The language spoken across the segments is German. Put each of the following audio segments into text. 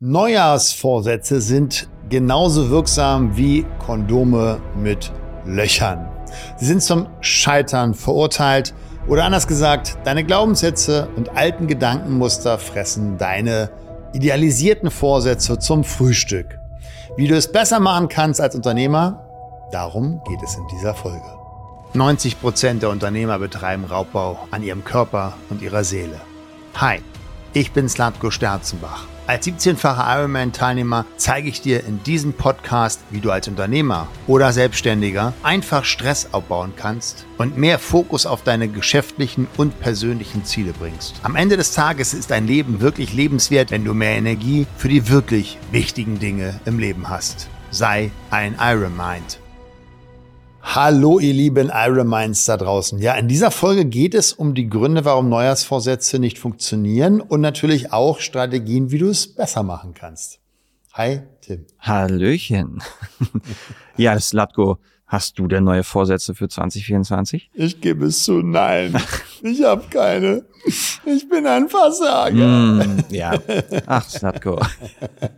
Neujahrsvorsätze sind genauso wirksam wie Kondome mit Löchern. Sie sind zum Scheitern verurteilt oder anders gesagt, deine Glaubenssätze und alten Gedankenmuster fressen deine idealisierten Vorsätze zum Frühstück. Wie du es besser machen kannst als Unternehmer, darum geht es in dieser Folge. 90 Prozent der Unternehmer betreiben Raubbau an ihrem Körper und ihrer Seele. Hi, ich bin Slatko Sterzenbach als 17-facher Ironman-Teilnehmer zeige ich dir in diesem Podcast, wie du als Unternehmer oder Selbstständiger einfach Stress abbauen kannst und mehr Fokus auf deine geschäftlichen und persönlichen Ziele bringst. Am Ende des Tages ist dein Leben wirklich lebenswert, wenn du mehr Energie für die wirklich wichtigen Dinge im Leben hast. Sei ein Ironmind. Hallo, ihr lieben Iron Minds da draußen. Ja, in dieser Folge geht es um die Gründe, warum Neujahrsvorsätze nicht funktionieren und natürlich auch Strategien, wie du es besser machen kannst. Hi, Tim. Hallöchen. ja, das Latko. Hast du denn neue Vorsätze für 2024? Ich gebe es zu, nein. Ich habe keine. Ich bin ein Versager. Mm, ja. Ach, Slatko.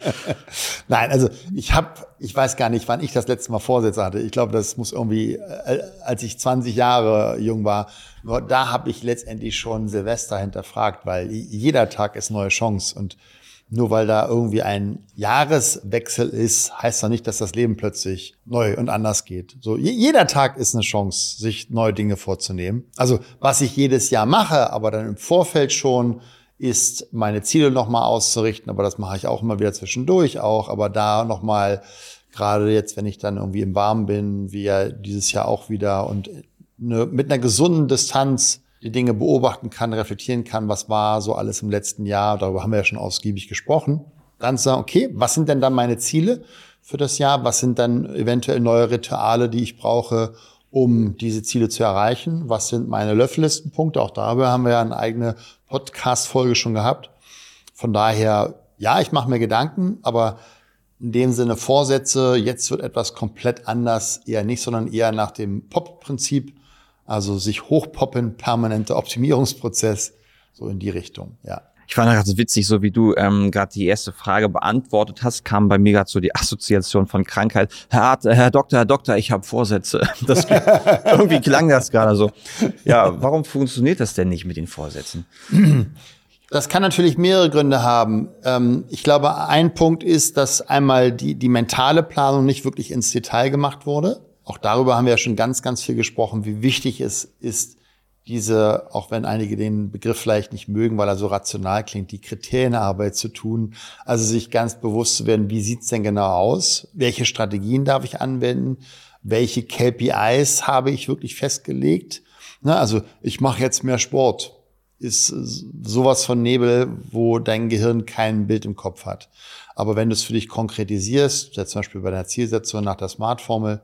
Nein, also ich habe, ich weiß gar nicht, wann ich das letzte Mal Vorsätze hatte. Ich glaube, das muss irgendwie, äh, als ich 20 Jahre jung war, da habe ich letztendlich schon Silvester hinterfragt, weil jeder Tag ist neue Chance und nur weil da irgendwie ein Jahreswechsel ist, heißt das nicht, dass das Leben plötzlich neu und anders geht. So, jeder Tag ist eine Chance, sich neue Dinge vorzunehmen. Also, was ich jedes Jahr mache, aber dann im Vorfeld schon, ist meine Ziele nochmal auszurichten, aber das mache ich auch immer wieder zwischendurch auch, aber da nochmal, gerade jetzt, wenn ich dann irgendwie im Warmen bin, wie ja dieses Jahr auch wieder und eine, mit einer gesunden Distanz die Dinge beobachten kann, reflektieren kann, was war so alles im letzten Jahr, darüber haben wir ja schon ausgiebig gesprochen. Dann sagen, okay, was sind denn dann meine Ziele für das Jahr? Was sind dann eventuell neue Rituale, die ich brauche, um diese Ziele zu erreichen? Was sind meine Löffellistenpunkte? Auch darüber haben wir ja eine eigene Podcast-Folge schon gehabt. Von daher, ja, ich mache mir Gedanken, aber in dem Sinne Vorsätze, jetzt wird etwas komplett anders, eher nicht, sondern eher nach dem Pop-Prinzip also sich hochpoppen, permanenter Optimierungsprozess, so in die Richtung, ja. Ich fand das witzig, so wie du ähm, gerade die erste Frage beantwortet hast, kam bei mir gerade so die Assoziation von Krankheit. Herr Arzt, Herr Doktor, Herr Doktor, ich habe Vorsätze. Das, irgendwie klang das gerade so. Ja, warum funktioniert das denn nicht mit den Vorsätzen? Das kann natürlich mehrere Gründe haben. Ähm, ich glaube, ein Punkt ist, dass einmal die, die mentale Planung nicht wirklich ins Detail gemacht wurde. Auch darüber haben wir ja schon ganz, ganz viel gesprochen, wie wichtig es ist, diese, auch wenn einige den Begriff vielleicht nicht mögen, weil er so rational klingt, die Kriterienarbeit zu tun. Also sich ganz bewusst zu werden, wie sieht's denn genau aus? Welche Strategien darf ich anwenden? Welche KPIs habe ich wirklich festgelegt? Na, also ich mache jetzt mehr Sport. Ist sowas von Nebel, wo dein Gehirn kein Bild im Kopf hat. Aber wenn du es für dich konkretisierst, zum Beispiel bei der Zielsetzung nach der Smart-Formel,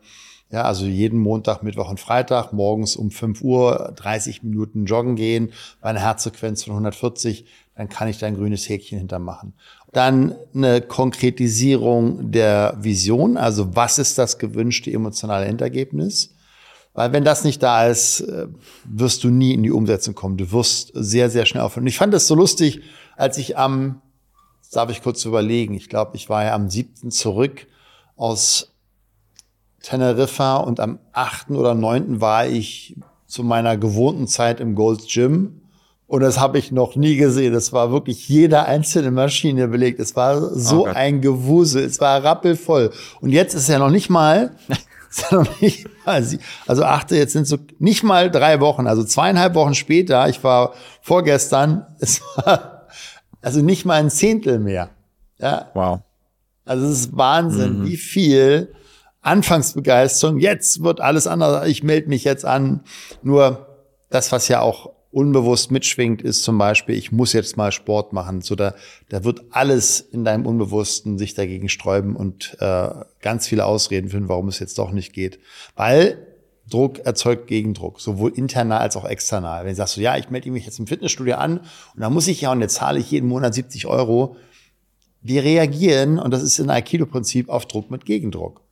ja, also jeden Montag, Mittwoch und Freitag morgens um 5 Uhr 30 Minuten joggen gehen bei einer Herzfrequenz von 140, dann kann ich da ein grünes Häkchen hintermachen. Dann eine Konkretisierung der Vision, also was ist das gewünschte emotionale Endergebnis? Weil wenn das nicht da ist, äh, wirst du nie in die Umsetzung kommen. Du wirst sehr, sehr schnell aufhören. Und ich fand das so lustig, als ich am, darf ich kurz überlegen, ich glaube, ich war ja am 7. zurück aus Teneriffa und am 8. oder 9. war ich zu meiner gewohnten Zeit im Gold's Gym. Und das habe ich noch nie gesehen. Es war wirklich jede einzelne Maschine belegt. Es war so oh ein Gewusel. Es war rappelvoll. Und jetzt ist ja noch nicht mal, ja noch nicht mal, also achte, jetzt sind so nicht mal drei Wochen, also zweieinhalb Wochen später. Ich war vorgestern, es war also nicht mal ein Zehntel mehr. Ja. Wow. Also es ist Wahnsinn, mhm. wie viel Anfangsbegeisterung, jetzt wird alles anders, ich melde mich jetzt an. Nur das, was ja auch unbewusst mitschwingt, ist zum Beispiel, ich muss jetzt mal Sport machen. So da, da wird alles in deinem Unbewussten sich dagegen sträuben und äh, ganz viele Ausreden finden, warum es jetzt doch nicht geht. Weil Druck erzeugt Gegendruck, sowohl internal als auch external. Wenn du sagst, so, ja, ich melde mich jetzt im Fitnessstudio an und dann muss ich ja und jetzt zahle ich jeden Monat 70 Euro. Wir reagieren, und das ist ein Aikido-Prinzip, auf Druck mit Gegendruck.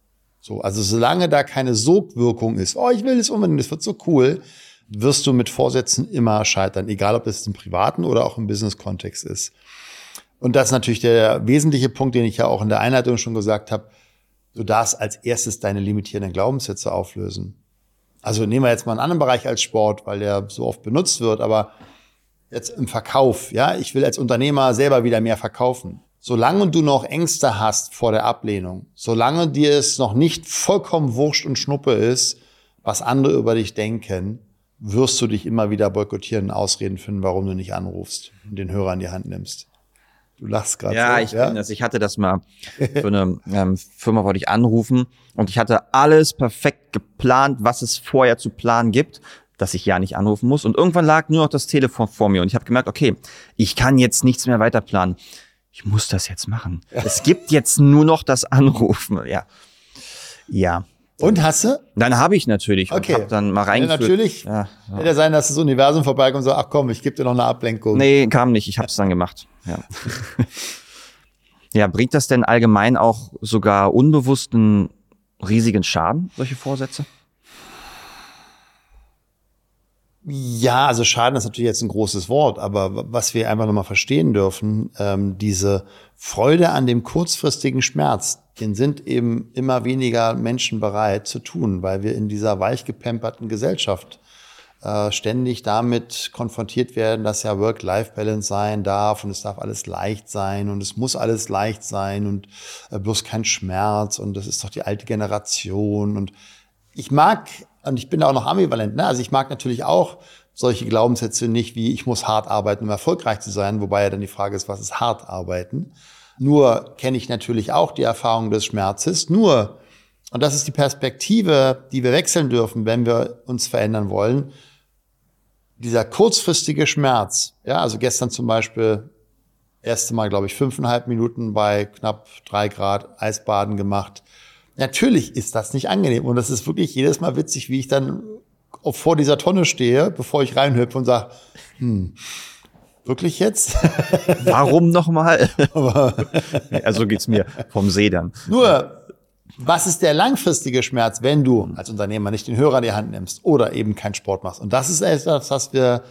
So, also solange da keine Sogwirkung ist, oh, ich will es unbedingt, das wird so cool, wirst du mit Vorsätzen immer scheitern, egal ob es im privaten oder auch im Business-Kontext ist. Und das ist natürlich der wesentliche Punkt, den ich ja auch in der Einleitung schon gesagt habe. Du darfst als erstes deine limitierenden Glaubenssätze auflösen. Also nehmen wir jetzt mal einen anderen Bereich als Sport, weil der so oft benutzt wird, aber jetzt im Verkauf, ja, ich will als Unternehmer selber wieder mehr verkaufen. Solange du noch Ängste hast vor der Ablehnung, solange dir es noch nicht vollkommen wurscht und schnuppe ist, was andere über dich denken, wirst du dich immer wieder boykottieren und Ausreden finden, warum du nicht anrufst und den Hörer in die Hand nimmst. Du lachst gerade. Ja, so, ich ja? das. Ich hatte das mal für eine ähm, Firma wollte ich anrufen und ich hatte alles perfekt geplant, was es vorher zu planen gibt, dass ich ja nicht anrufen muss. Und irgendwann lag nur noch das Telefon vor mir und ich habe gemerkt, okay, ich kann jetzt nichts mehr weiter planen. Ich muss das jetzt machen. Es gibt jetzt nur noch das Anrufen. Ja, ja. Und hast du? Dann habe ich natürlich. Okay. Und hab dann mal reingeführt. Ja, natürlich. Ja, ja. Hätte sein, dass das Universum vorbeikommt und so, ach komm, ich gebe dir noch eine Ablenkung. Nee, kam nicht. Ich habe es dann gemacht. Ja. ja, bringt das denn allgemein auch sogar unbewussten riesigen Schaden, solche Vorsätze? Ja, also Schaden ist natürlich jetzt ein großes Wort, aber was wir einfach nochmal verstehen dürfen, ähm, diese Freude an dem kurzfristigen Schmerz, den sind eben immer weniger Menschen bereit zu tun, weil wir in dieser weichgepemperten Gesellschaft äh, ständig damit konfrontiert werden, dass ja Work-Life-Balance sein darf und es darf alles leicht sein und es muss alles leicht sein und äh, bloß kein Schmerz und das ist doch die alte Generation und ich mag und ich bin auch noch ambivalent. Ne? Also ich mag natürlich auch solche Glaubenssätze nicht, wie ich muss hart arbeiten, um erfolgreich zu sein, wobei ja dann die Frage ist, was ist hart arbeiten? Nur kenne ich natürlich auch die Erfahrung des Schmerzes. Nur, und das ist die Perspektive, die wir wechseln dürfen, wenn wir uns verändern wollen, dieser kurzfristige Schmerz, ja, also gestern zum Beispiel, erste Mal, glaube ich, fünfeinhalb Minuten bei knapp drei Grad Eisbaden gemacht, Natürlich ist das nicht angenehm. Und das ist wirklich jedes Mal witzig, wie ich dann vor dieser Tonne stehe, bevor ich reinhüpfe und sage, hm, wirklich jetzt? Warum nochmal? also geht's mir vom See dann. Nur, was ist der langfristige Schmerz, wenn du als Unternehmer nicht den Hörer in die Hand nimmst oder eben keinen Sport machst? Und das ist etwas, was wir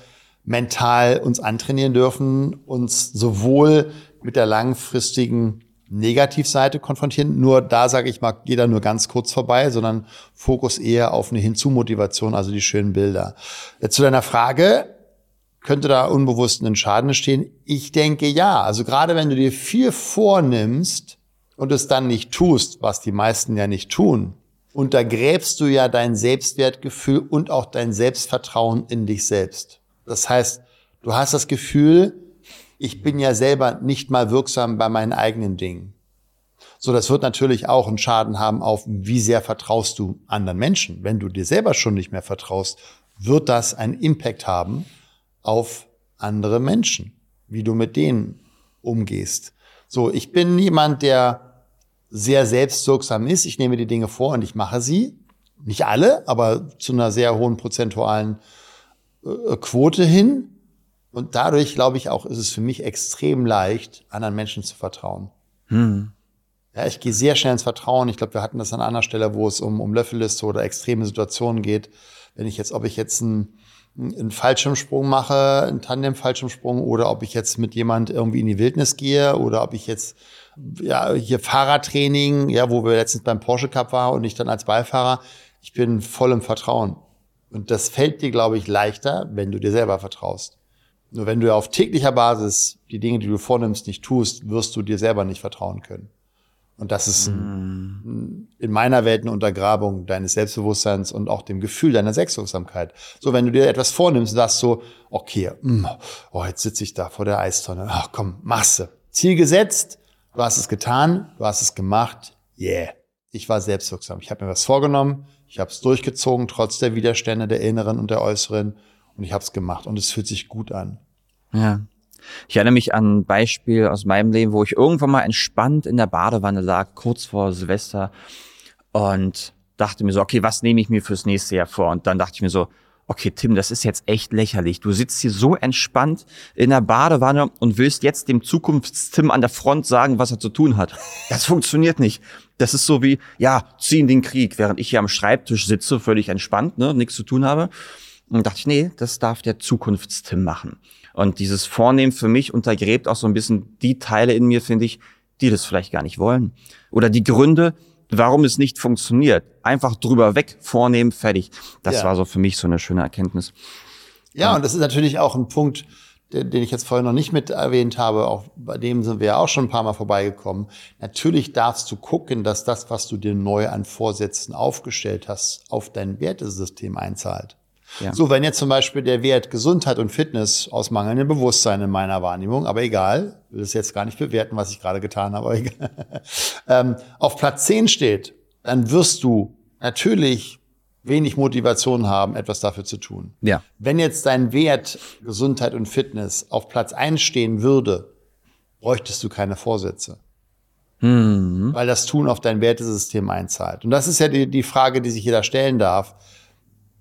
mental uns antrainieren dürfen, uns sowohl mit der langfristigen Negativseite konfrontieren. Nur da sage ich mal, jeder nur ganz kurz vorbei, sondern Fokus eher auf eine Hinzumotivation, also die schönen Bilder. Zu deiner Frage, könnte da unbewusst ein Schaden entstehen? Ich denke ja. Also gerade wenn du dir viel vornimmst und es dann nicht tust, was die meisten ja nicht tun, untergräbst du ja dein Selbstwertgefühl und auch dein Selbstvertrauen in dich selbst. Das heißt, du hast das Gefühl, ich bin ja selber nicht mal wirksam bei meinen eigenen Dingen. So, das wird natürlich auch einen Schaden haben auf, wie sehr vertraust du anderen Menschen. Wenn du dir selber schon nicht mehr vertraust, wird das einen Impact haben auf andere Menschen, wie du mit denen umgehst. So, ich bin niemand, der sehr selbstwirksam ist. Ich nehme die Dinge vor und ich mache sie. Nicht alle, aber zu einer sehr hohen prozentualen äh, Quote hin. Und dadurch, glaube ich, auch ist es für mich extrem leicht, anderen Menschen zu vertrauen. Hm. Ja, ich gehe sehr schnell ins Vertrauen. Ich glaube, wir hatten das an einer Stelle, wo es um, um Löffelliste oder extreme Situationen geht. Wenn ich jetzt, ob ich jetzt einen, einen Fallschirmsprung mache, einen Tandem-Fallschirmsprung oder ob ich jetzt mit jemand irgendwie in die Wildnis gehe oder ob ich jetzt ja hier Fahrradtraining, ja, wo wir letztens beim Porsche Cup waren und ich dann als Beifahrer, ich bin voll im Vertrauen. Und das fällt dir, glaube ich, leichter, wenn du dir selber vertraust. Nur wenn du auf täglicher Basis die Dinge, die du vornimmst, nicht tust, wirst du dir selber nicht vertrauen können. Und das ist mm. in meiner Welt eine Untergrabung deines Selbstbewusstseins und auch dem Gefühl deiner Selbstwirksamkeit. So, wenn du dir etwas vornimmst, sagst so, okay, mm, oh, jetzt sitze ich da vor der Eistonne. Ach komm, machst du. Ziel gesetzt, du hast es getan, du hast es gemacht, yeah. Ich war selbstwirksam. Ich habe mir was vorgenommen, ich habe es durchgezogen, trotz der Widerstände der inneren und der äußeren. Und ich habe es gemacht und es fühlt sich gut an. Ja. Ich erinnere mich an ein Beispiel aus meinem Leben, wo ich irgendwann mal entspannt in der Badewanne lag, kurz vor Silvester und dachte mir so, okay, was nehme ich mir fürs nächste Jahr vor? Und dann dachte ich mir so, okay, Tim, das ist jetzt echt lächerlich. Du sitzt hier so entspannt in der Badewanne und willst jetzt dem Zukunfts-Tim an der Front sagen, was er zu tun hat. Das funktioniert nicht. Das ist so wie, ja, zieh in den Krieg, während ich hier am Schreibtisch sitze, völlig entspannt, ne, nichts zu tun habe. Und dachte ich, nee, das darf der Zukunftstim machen. Und dieses Vornehmen für mich untergräbt auch so ein bisschen die Teile in mir, finde ich, die das vielleicht gar nicht wollen. Oder die Gründe, warum es nicht funktioniert. Einfach drüber weg, vornehmen, fertig. Das Ja. war so für mich so eine schöne Erkenntnis. Ja, und das ist natürlich auch ein Punkt, den, den ich jetzt vorher noch nicht mit erwähnt habe. Auch bei dem sind wir ja auch schon ein paar Mal vorbeigekommen. Natürlich darfst du gucken, dass das, was du dir neu an Vorsätzen aufgestellt hast, auf dein Wertesystem einzahlt. Ja. So, wenn jetzt zum Beispiel der Wert Gesundheit und Fitness aus mangelndem Bewusstsein in meiner Wahrnehmung, aber egal, will es jetzt gar nicht bewerten, was ich gerade getan habe, aber egal, ähm, auf Platz 10 steht, dann wirst du natürlich wenig Motivation haben, etwas dafür zu tun. Ja. Wenn jetzt dein Wert Gesundheit und Fitness auf Platz 1 stehen würde, bräuchtest du keine Vorsätze. Weil das Tun auf dein Wertesystem einzahlt. Und das ist ja die, die Frage, die sich jeder stellen darf.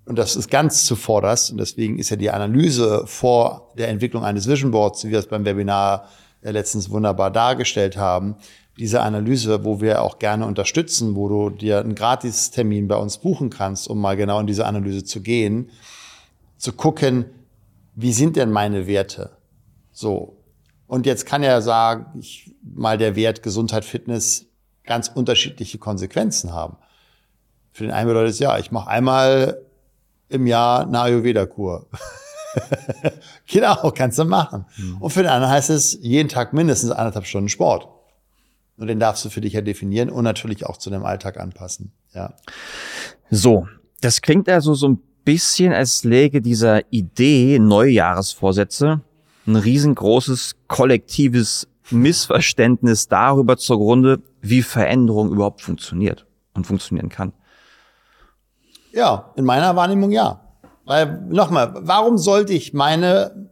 Und das ist ganz zuvorderst. Und deswegen ist ja die Analyse vor der Entwicklung eines Vision Boards, wie wir es beim Webinar äh, letztens wunderbar dargestellt haben, diese Analyse, wo wir auch gerne unterstützen, wo du dir einen Gratistermin bei uns buchen kannst, um mal genau in diese Analyse zu gehen, zu gucken, wie sind denn meine Werte? So. Und jetzt kann ja sagen, ich, mal der Wert Gesundheit, Fitness ganz unterschiedliche Konsequenzen haben. Für den einen bedeutet es, ja, ich mache einmal im Jahr eine Ayurveda-Kur. genau, kannst du machen. Und für den anderen heißt es, jeden Tag mindestens anderthalb Stunden Sport. Und den darfst du für dich ja definieren und natürlich auch zu deinem Alltag anpassen. Ja. So, das klingt also so ein bisschen, als läge dieser Idee Neujahresvorsätze ein riesengroßes kollektives Missverständnis darüber zugrunde, wie Veränderung überhaupt funktioniert und funktionieren kann. Ja, in meiner Wahrnehmung ja. Weil, nochmal, warum sollte ich meine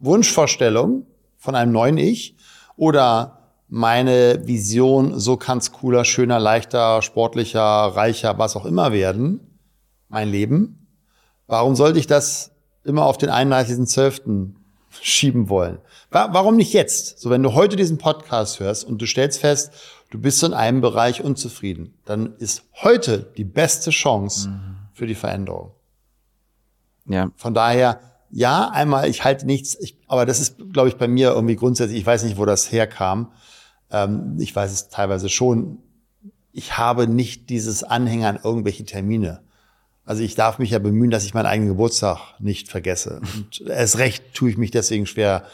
Wunschvorstellung von einem neuen Ich oder meine Vision, so kann's cooler, schöner, leichter, sportlicher, reicher, was auch immer werden, mein Leben, warum sollte ich das immer auf den 31.12. schieben wollen? Wa- Warum nicht jetzt? So, wenn du heute diesen Podcast hörst und du stellst fest, du bist in einem Bereich unzufrieden, dann ist heute die beste Chance für die Veränderung. Ja, Von daher, ja, einmal, ich halte nichts, ich, aber das ist, glaube ich, bei mir irgendwie grundsätzlich, ich weiß nicht, wo das herkam. Ähm, ich weiß es teilweise schon. Ich habe nicht dieses Anhänger an irgendwelche Termine. Also ich darf mich ja bemühen, dass ich meinen eigenen Geburtstag nicht vergesse. Und erst recht tue ich mich deswegen schwer,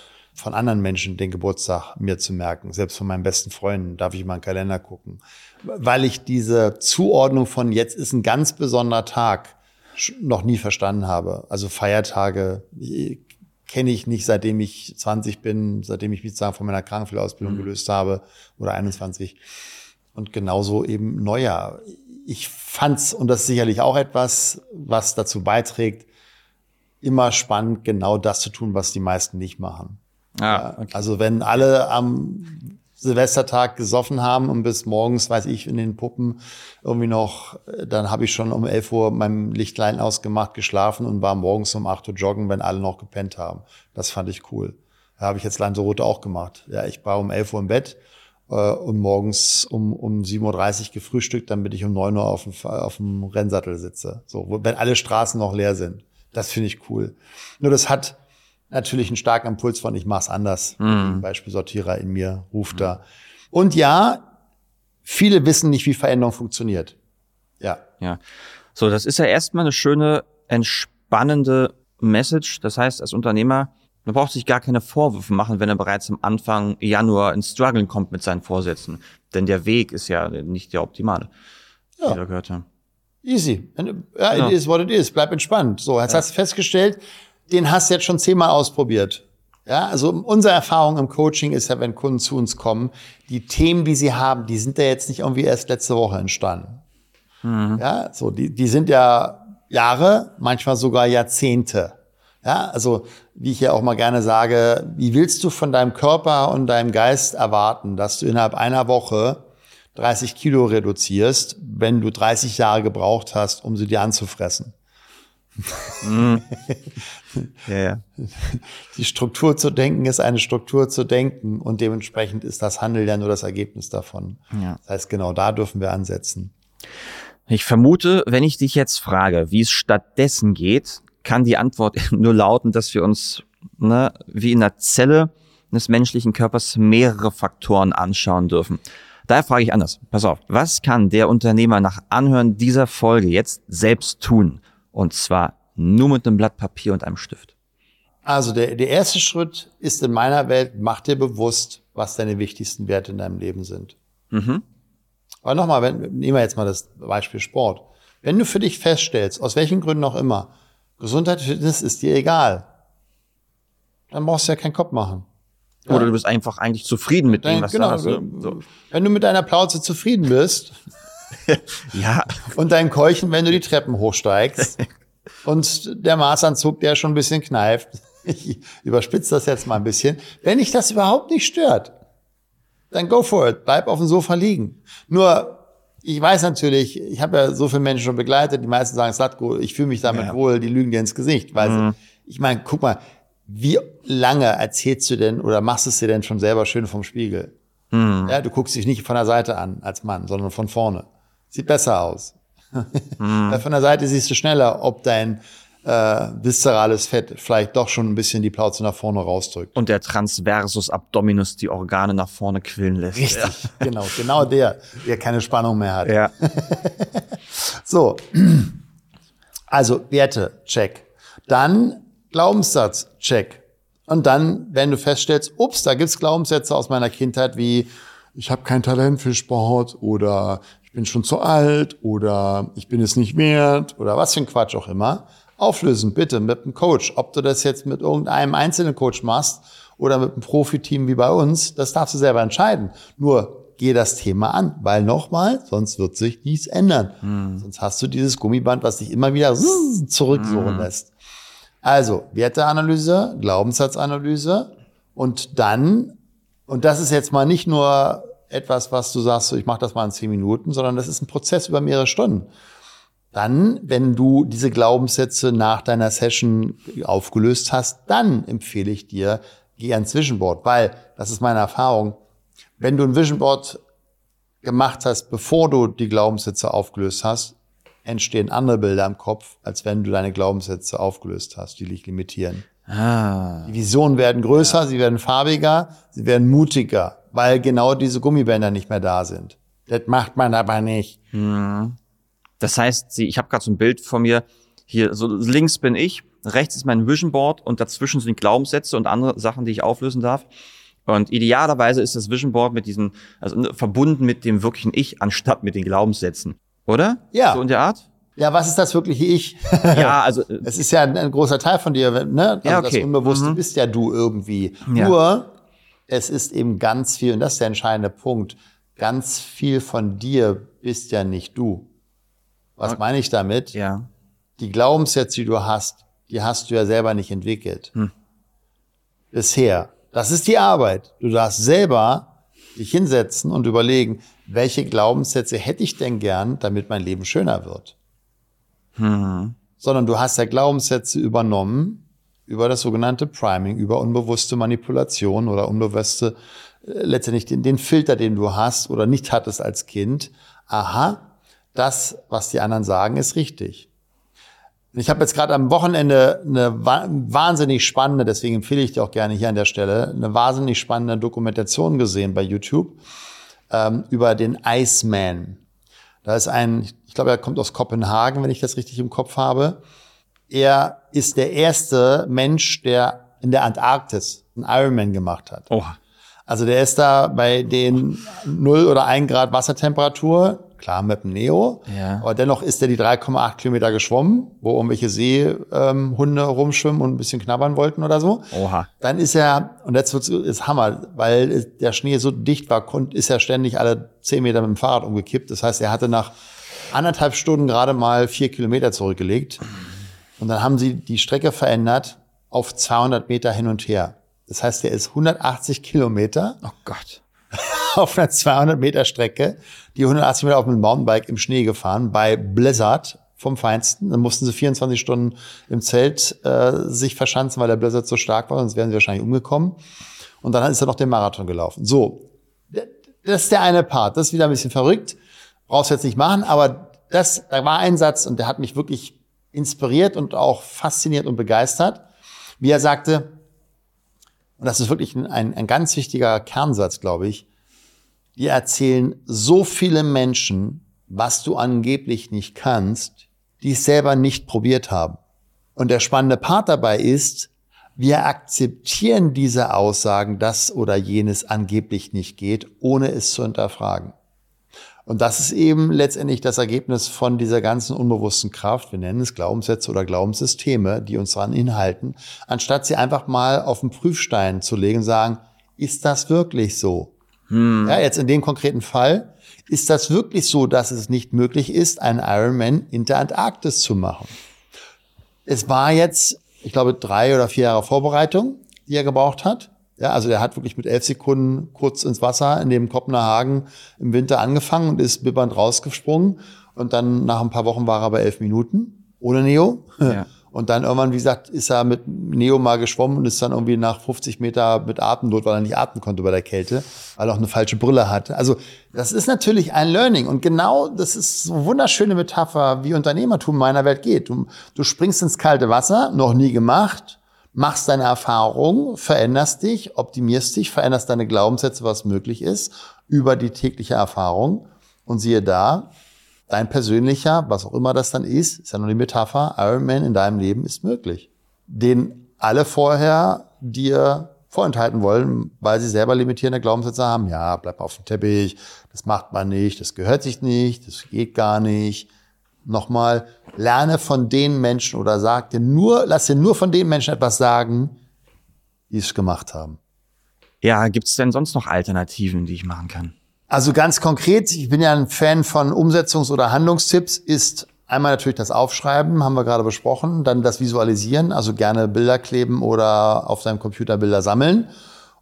von anderen Menschen den Geburtstag mir zu merken. Selbst von meinen besten Freunden darf ich mal einen Kalender gucken. Weil ich diese Zuordnung von jetzt ist ein ganz besonderer Tag noch nie verstanden habe. Also Feiertage äh, kenne ich nicht, seitdem ich 20 bin, seitdem ich mich sozusagen von meiner Krankenpflegeausbildung gelöst habe oder 21. Und genauso eben Neujahr. Ich fand's, und das ist sicherlich auch etwas, was dazu beiträgt, immer spannend, genau das zu tun, was die meisten nicht machen. Ah, okay. Also wenn alle am Silvestertag gesoffen haben und bis morgens, weiß ich, in den Puppen irgendwie noch, äh, dann habe ich schon um 11 Uhr mein Lichtlein ausgemacht, geschlafen und war morgens um 8 Uhr joggen, wenn alle noch gepennt haben. Das fand ich cool. Da habe ich jetzt Lanzarote auch gemacht. Ja, ich war um 11 Uhr im Bett äh, und morgens um, um 7.30 Uhr gefrühstückt, damit ich um 9 Uhr auf dem, auf dem Rennsattel sitze. So, wenn alle Straßen noch leer sind. Das finde ich cool. Nur das hat natürlich einen starken Impuls von, ich mach's anders. Zum Beispiel Sortierer in mir ruft da. Und ja, viele wissen nicht, wie Veränderung funktioniert. Ja. Ja. So, das ist ja erstmal eine schöne, entspannende Message. Das heißt, als Unternehmer, man braucht sich gar keine Vorwürfe machen, wenn er bereits am Anfang Januar ins Struggeln kommt mit seinen Vorsätzen. Denn der Weg ist ja nicht der optimale. Ja. Wie wir gehört haben. Easy. Ja, Genau. it is what it is. Bleib entspannt. So, jetzt hast du festgestellt, den hast du jetzt schon zehnmal ausprobiert. Ja, also unsere Erfahrung im Coaching ist ja, wenn Kunden zu uns kommen, die Themen, die sie haben, die sind ja jetzt nicht irgendwie erst letzte Woche entstanden. Ja, so, die, die sind ja Jahre, manchmal sogar Jahrzehnte. Ja, also, wie ich ja auch mal gerne sage, wie willst du von deinem Körper und deinem Geist erwarten, dass du innerhalb einer Woche 30 Kilo reduzierst, wenn du 30 Jahre gebraucht hast, um sie dir anzufressen? Ja, ja. Die Struktur zu denken ist eine Struktur zu denken und dementsprechend ist das Handeln ja nur das Ergebnis davon. Ja. Das heißt, genau da dürfen wir ansetzen. Ich vermute, wenn ich dich jetzt frage, wie es stattdessen geht, kann die Antwort nur lauten, dass wir uns ne, wie in der Zelle des menschlichen Körpers mehrere Faktoren anschauen dürfen. Daher frage ich anders. Pass auf. Was kann der Unternehmer nach Anhören dieser Folge jetzt selbst tun? Und zwar nur mit einem Blatt Papier und einem Stift. Also der, der erste Schritt ist in meiner Welt, mach dir bewusst, was deine wichtigsten Werte in deinem Leben sind. Mhm. Aber nochmal, wenn, nehmen wir jetzt mal das Beispiel Sport. Wenn du für dich feststellst, aus welchen Gründen auch immer, Gesundheit, Fitness ist dir egal, dann brauchst du ja keinen Kopf machen. Oder du bist einfach eigentlich zufrieden mit dem, was genau, du hast. So. Wenn du mit deiner Plauze zufrieden bist ja. und dein Keuchen, wenn du die Treppen hochsteigst und der Maßanzug, der schon ein bisschen kneift, ich überspitze das jetzt mal ein bisschen, wenn dich das überhaupt nicht stört, dann go for it, bleib auf dem Sofa liegen. Nur, ich weiß natürlich, ich habe ja so viele Menschen schon begleitet, die meisten sagen, Slatko, ich fühle mich damit ja. wohl, die lügen dir ins Gesicht. Weil mhm. ich meine, guck mal, wie lange erzählst du denn oder machst es dir denn schon selber schön vom Spiegel? Mhm. Ja, du guckst dich nicht von der Seite an als Mann, sondern von vorne. Sieht besser aus. Mhm. von der Seite siehst du schneller, ob dein äh, viszerales Fett vielleicht doch schon ein bisschen die Plauze nach vorne rausdrückt. Und der Transversus Abdominus die Organe nach vorne quillen lässt. Richtig, ja. genau, genau der, der keine Spannung mehr hat. Ja. so, also Werte, check. Dann Glaubenssatz, check. Und dann, wenn du feststellst, ups, da gibt's Glaubenssätze aus meiner Kindheit wie ich habe kein Talent für Sport oder ich bin schon zu alt oder ich bin es nicht wert oder was für ein Quatsch auch immer, auflösen, bitte, mit einem Coach. Ob du das jetzt mit irgendeinem einzelnen Coach machst oder mit einem Profiteam wie bei uns, das darfst du selber entscheiden. Nur geh das Thema an, weil nochmal, sonst wird sich nichts ändern. Hm. Sonst hast du dieses Gummiband, was dich immer wieder zurücksuchen hm. lässt. Also, Werteanalyse, Glaubenssatzanalyse und dann, und das ist jetzt mal nicht nur etwas, was du sagst, ich mache das mal in zehn Minuten, sondern das ist ein Prozess über mehrere Stunden. Dann, wenn du diese Glaubenssätze nach deiner Session aufgelöst hast, dann empfehle ich dir, geh ans Vision Board, weil, das ist meine Erfahrung, wenn du ein Vision Board gemacht hast, bevor du die Glaubenssätze aufgelöst hast, entstehen andere Bilder im Kopf, als wenn du deine Glaubenssätze aufgelöst hast, die dich limitieren. Ah. Die Visionen werden größer, ja. sie werden farbiger, sie werden mutiger, weil genau diese Gummibänder nicht mehr da sind. Das macht man aber nicht. Mhm. Das heißt, ich habe gerade so ein Bild von mir. Hier, so links bin ich, rechts ist mein Vision Board und dazwischen sind Glaubenssätze und andere Sachen, die ich auflösen darf. Und idealerweise ist das Vision Board mit diesen, also ne, verbunden mit dem wirklichen Ich, anstatt mit den Glaubenssätzen. Oder? Ja. So in der Art? Ja, was ist das wirkliche Ich? Ja, also. Es ist ja ein, ein, großer Teil von dir, ne? Also ja, okay. das Unbewusste mhm. bist ja du irgendwie. Ja. Nur, es ist eben ganz viel, und das ist der entscheidende Punkt, ganz viel von dir bist ja nicht du. Was meine ich damit? Ja. Die Glaubenssätze, die du hast, die hast du ja selber nicht entwickelt. Hm. Bisher. Das ist die Arbeit. Du darfst selber dich hinsetzen und überlegen, welche Glaubenssätze hätte ich denn gern, damit mein Leben schöner wird. Hm. Sondern du hast ja Glaubenssätze übernommen über das sogenannte Priming, über unbewusste Manipulation oder unbewusste, äh, letztendlich den, den Filter, den du hast oder nicht hattest als Kind. Aha, das, was die anderen sagen, ist richtig. Ich habe jetzt gerade am Wochenende eine wahnsinnig spannende, deswegen empfehle ich dir auch gerne hier an der Stelle, eine wahnsinnig spannende Dokumentation gesehen bei YouTube ähm, über den Iceman. Da ist ein, ich glaube, er kommt aus Kopenhagen, wenn ich das richtig im Kopf habe. Er ist der erste Mensch, der in der Antarktis einen Ironman gemacht hat. Oh. Also der ist da bei den 0 oder 1 Grad Wassertemperatur klar mit dem Neo, ja. aber dennoch ist er die 3,8 Kilometer geschwommen, wo irgendwelche Seehunde ähm, rumschwimmen und ein bisschen knabbern wollten oder so. Oha. Dann ist er, und jetzt wird's, ist Hammer, weil der Schnee so dicht war, ist er ständig alle 10 Meter mit dem Fahrrad umgekippt. Das heißt, er hatte nach anderthalb Stunden gerade mal vier Kilometer zurückgelegt. Und dann haben sie die Strecke verändert auf 200 Meter hin und her. Das heißt, er ist 180 Kilometer. Oh Gott auf einer 200 Meter Strecke, die 180 Meter auf dem Mountainbike im Schnee gefahren, bei Blizzard vom Feinsten. Dann mussten sie 24 Stunden im Zelt äh, sich verschanzen, weil der Blizzard so stark war, sonst wären sie wahrscheinlich umgekommen. Und dann ist er noch den Marathon gelaufen. So, das ist der eine Part. Das ist wieder ein bisschen verrückt. Brauchst du jetzt nicht machen, aber das, da war ein Satz und der hat mich wirklich inspiriert und auch fasziniert und begeistert. Wie er sagte, und das ist wirklich ein, ein ganz wichtiger Kernsatz, glaube ich, die erzählen so viele Menschen, was du angeblich nicht kannst, die es selber nicht probiert haben. Und der spannende Part dabei ist, wir akzeptieren diese Aussagen, dass oder jenes angeblich nicht geht, ohne es zu hinterfragen. Und das ist eben letztendlich das Ergebnis von dieser ganzen unbewussten Kraft. Wir nennen es Glaubenssätze oder Glaubenssysteme, die uns daran inhalten, anstatt sie einfach mal auf den Prüfstein zu legen und sagen, ist das wirklich so? Hm. Ja, jetzt in dem konkreten Fall, ist das wirklich so, dass es nicht möglich ist, einen Ironman in der Antarktis zu machen? Es war jetzt, ich glaube, drei oder vier Jahre Vorbereitung, die er gebraucht hat. Ja, also er hat wirklich mit elf Sekunden kurz ins Wasser in dem Kopenhagen im Winter angefangen und ist bibbernd rausgesprungen. Und dann nach ein paar Wochen war er bei elf Minuten ohne Neo. Ja. Und dann irgendwann, wie gesagt, ist er mit Neo mal geschwommen und ist dann irgendwie nach 50 Meter mit Atemnot, weil er nicht atmen konnte bei der Kälte, weil er auch eine falsche Brille hatte. Also das ist natürlich ein Learning. Und genau das ist so eine wunderschöne Metapher, wie Unternehmertum in meiner Welt geht. Du, du springst ins kalte Wasser, noch nie gemacht, machst deine Erfahrung, veränderst dich, optimierst dich, veränderst deine Glaubenssätze, was möglich ist, über die tägliche Erfahrung. Und siehe da, dein persönlicher, was auch immer das dann ist, ist ja nur die Metapher, Ironman in deinem Leben ist möglich. Den alle vorher dir vorenthalten wollen, weil sie selber limitierende Glaubenssätze haben. Ja, bleib auf dem Teppich, das macht man nicht, das gehört sich nicht, das geht gar nicht. Nochmal, lerne von den Menschen oder sag dir nur, lass dir nur von den Menschen etwas sagen, die es gemacht haben. Ja, gibt es denn sonst noch Alternativen, die ich machen kann? Also ganz konkret, ich bin ja ein Fan von Umsetzungs- oder Handlungstipps, ist einmal natürlich das Aufschreiben, haben wir gerade besprochen, dann das Visualisieren, also gerne Bilder kleben oder auf seinem Computer Bilder sammeln.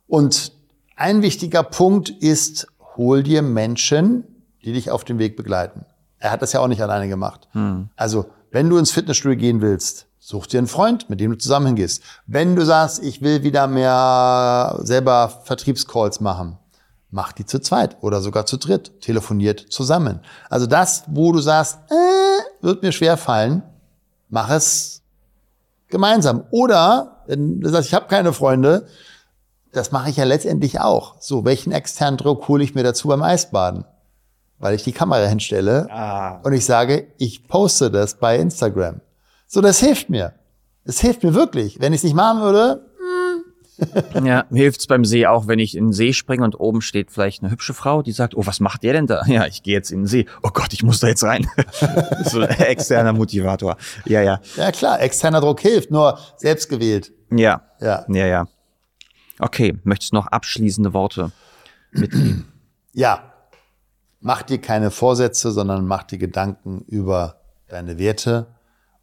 Und ein wichtiger Punkt ist, hol dir Menschen, die dich auf dem Weg begleiten. Er hat das ja auch nicht alleine gemacht. Hm. Also, wenn du ins Fitnessstudio gehen willst, such dir einen Freund, mit dem du zusammen hingehst. Wenn du sagst, ich will wieder mehr selber Vertriebscalls machen, Macht die zu zweit oder sogar zu dritt. Telefoniert zusammen. Also das, wo du sagst, äh, wird mir schwer fallen, mach es gemeinsam. Oder, wenn du sagst, ich habe keine Freunde, das mache ich ja letztendlich auch. So, welchen externen Druck hole ich mir dazu beim Eisbaden? Weil ich die Kamera hinstelle ah. und ich sage, ich poste das bei Instagram. So, das hilft mir. Das hilft mir wirklich. Wenn ich es nicht machen würde, ja, mir hilft's beim See auch, wenn ich in den See springe und oben steht vielleicht eine hübsche Frau, die sagt, oh, was macht der denn da? Ja, ich gehe jetzt in den See. Oh Gott, ich muss da jetzt rein. so ein externer Motivator. Ja, ja. Ja, klar, externer Druck hilft, nur selbst gewählt. Ja. Ja. Ja, ja. Okay, möchtest du noch abschließende Worte mitgeben? Ja. Mach dir keine Vorsätze, sondern mach dir Gedanken über deine Werte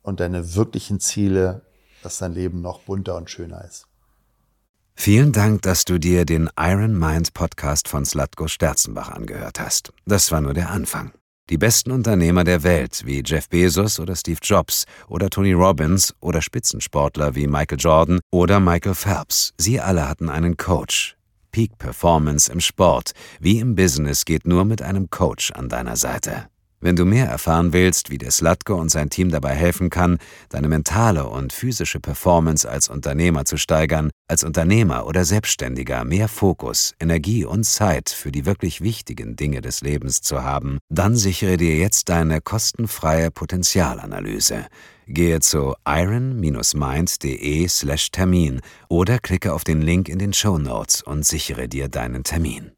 und deine wirklichen Ziele, dass dein Leben noch bunter und schöner ist. Vielen Dank, dass du dir den Iron Mind Podcast von Slatko Sterzenbach angehört hast. Das war nur der Anfang. Die besten Unternehmer der Welt wie Jeff Bezos oder Steve Jobs oder Tony Robbins oder Spitzensportler wie Michael Jordan oder Michael Phelps, sie alle hatten einen Coach. Peak Performance im Sport wie im Business geht nur mit einem Coach an deiner Seite. Wenn du mehr erfahren willst, wie der Slatko und sein Team dabei helfen kann, deine mentale und physische Performance als Unternehmer zu steigern, als Unternehmer oder Selbstständiger mehr Fokus, Energie und Zeit für die wirklich wichtigen Dinge des Lebens zu haben, dann sichere dir jetzt deine kostenfreie Potenzialanalyse. Gehe zu iron-mind.de/termin oder klicke auf den Link in den Show Notes und sichere dir deinen Termin.